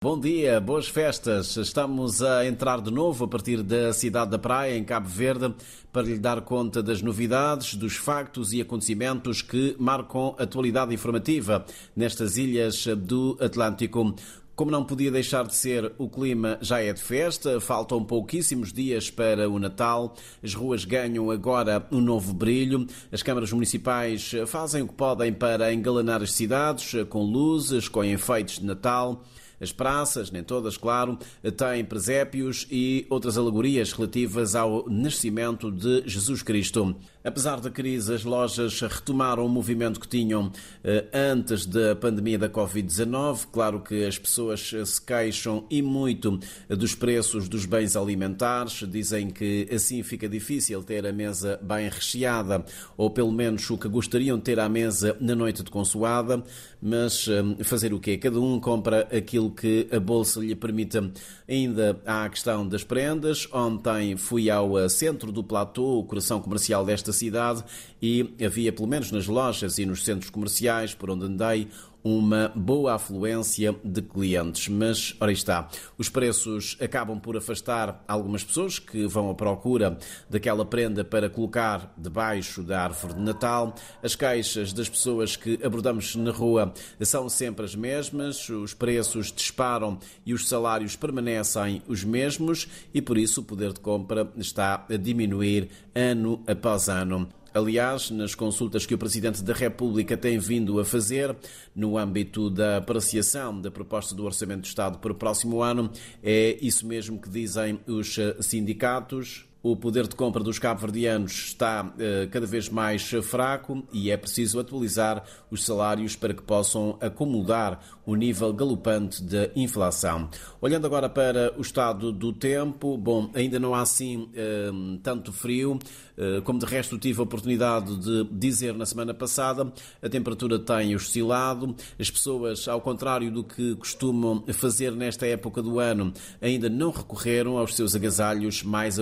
Bom dia, boas festas. Estamos a entrar de novo a partir da cidade da Praia, em Cabo Verde, para lhe dar conta das novidades, dos factos e acontecimentos que marcam a atualidade informativa nestas ilhas do Atlântico. Como não podia deixar de ser, o clima já é de festa, faltam pouquíssimos dias para o Natal, as ruas ganham agora um novo brilho, as câmaras municipais fazem o que podem para engalanar as cidades com luzes, com enfeites de Natal. As praças, nem todas, claro, têm presépios e outras alegorias relativas ao nascimento de Jesus Cristo. Apesar da crise, as lojas retomaram o movimento que tinham eh, antes da pandemia da Covid-19. Claro que as pessoas se queixam e muito dos preços dos bens alimentares. Dizem que assim fica difícil ter a mesa bem recheada, ou pelo menos o que gostariam de ter à mesa na noite de consoada. Mas eh, fazer o quê? Cada um compra aquilo que a bolsa lhe permita. Ainda há a questão das prendas. Ontem fui ao eh, centro do Platô, o coração comercial desta cidade, e havia, pelo menos nas lojas e nos centros comerciais por onde andei, uma boa afluência de clientes. Mas, ora está, os preços acabam por afastar algumas pessoas que vão à procura daquela prenda para colocar debaixo da árvore de Natal. As queixas das pessoas que abordamos na rua são sempre as mesmas, os preços disparam e os salários permanecem os mesmos e por isso o poder de compra está a diminuir ano após ano. Aliás, nas consultas que o Presidente da República tem vindo a fazer no âmbito da apreciação da proposta do Orçamento do Estado para o próximo ano, é isso mesmo que dizem os sindicatos, o poder de compra dos cabo-verdianos está eh, cada vez mais fraco e é preciso atualizar os salários para que possam acomodar o nível galopante da inflação. Olhando agora para o estado do tempo, bom, ainda não há assim eh, tanto frio, eh, como de resto tive a oportunidade de dizer na semana passada, a temperatura tem oscilado, as pessoas, ao contrário do que costumam fazer nesta época do ano, ainda não recorreram aos seus agasalhos mais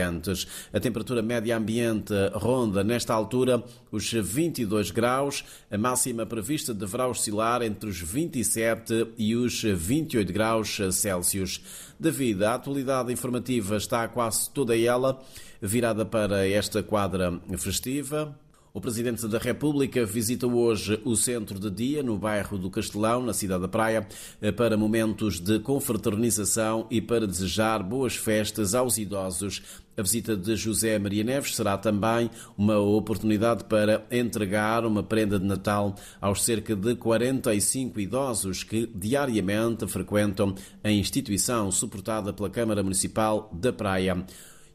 aconchegantes a temperatura média ambiente ronda, nesta altura, os 22 graus. A máxima prevista deverá oscilar entre os 27 e os 28 graus Celsius. Devido à atualidade informativa, está quase toda ela virada para esta quadra festiva. O Presidente da República visita hoje o centro de dia no bairro do Castelão, na cidade da Praia, para momentos de confraternização e para desejar boas festas aos idosos. A visita de José Maria Neves será também uma oportunidade para entregar uma prenda de Natal aos cerca de 45 idosos que diariamente frequentam a instituição suportada pela Câmara Municipal da Praia.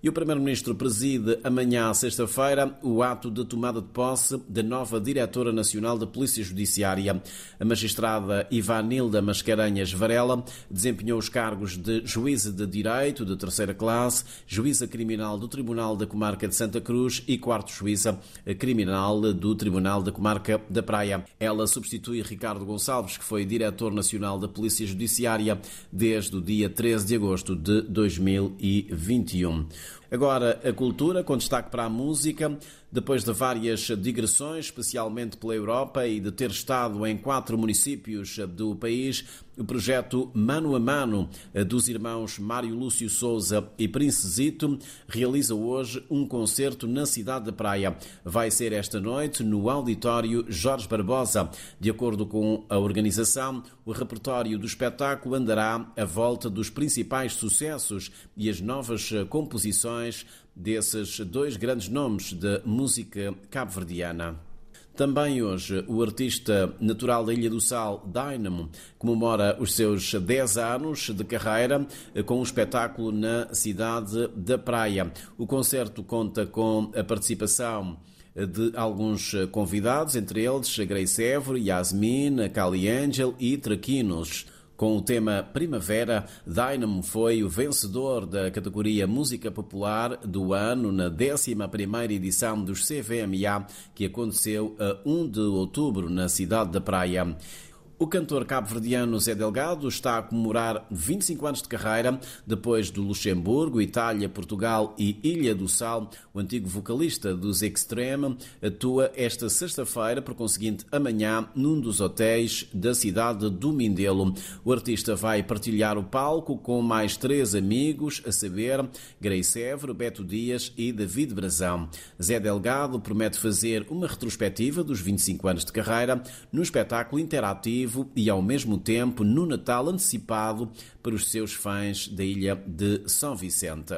E o Primeiro-Ministro preside amanhã, sexta-feira, o ato de tomada de posse da nova Diretora Nacional da Polícia Judiciária. A magistrada Ivanilda Mascarenhas Varela desempenhou os cargos de juíza de direito de terceira classe, juíza criminal do Tribunal da Comarca de Santa Cruz e quarto juíza criminal do Tribunal da Comarca da Praia. Ela substitui Ricardo Gonçalves, que foi diretor nacional da Polícia Judiciária desde o dia 13 de agosto de 2021. Agora, a cultura, com destaque para a música, depois de várias digressões, especialmente pela Europa, e de ter estado em quatro municípios do país, o projeto Mano a Mano dos irmãos Mário Lúcio Souza e Prince Zito realiza hoje um concerto na cidade da Praia. Vai ser esta noite no auditório Jorge Barbosa. De acordo com a organização, o repertório do espetáculo andará à volta dos principais sucessos e as novas composições desses dois grandes nomes da música cabo-verdiana. Também hoje, o artista natural da Ilha do Sal, Dynamo, comemora os seus 10 anos de carreira com um espetáculo na cidade da Praia. O concerto conta com a participação de alguns convidados, entre eles Grace Évora, Yasmin, Cali Angel e Traquinos. Com o tema Primavera, Dynamo foi o vencedor da categoria Música Popular do ano na 11ª edição dos CVMA, que aconteceu a 1 de outubro na cidade da Praia. O cantor cabo-verdiano Zé Delgado está a comemorar 25 anos de carreira. Depois do Luxemburgo, Itália, Portugal e Ilha do Sal, o antigo vocalista dos Extreme atua esta sexta-feira, por conseguinte amanhã, num dos hotéis da cidade do Mindelo. O artista vai partilhar o palco com mais três amigos, a saber, Grace Évora, Beto Dias e David Brazão. Zé Delgado promete fazer uma retrospectiva dos 25 anos de carreira no espetáculo interativo e, ao mesmo tempo, no Natal antecipado para os seus fãs da ilha de São Vicente.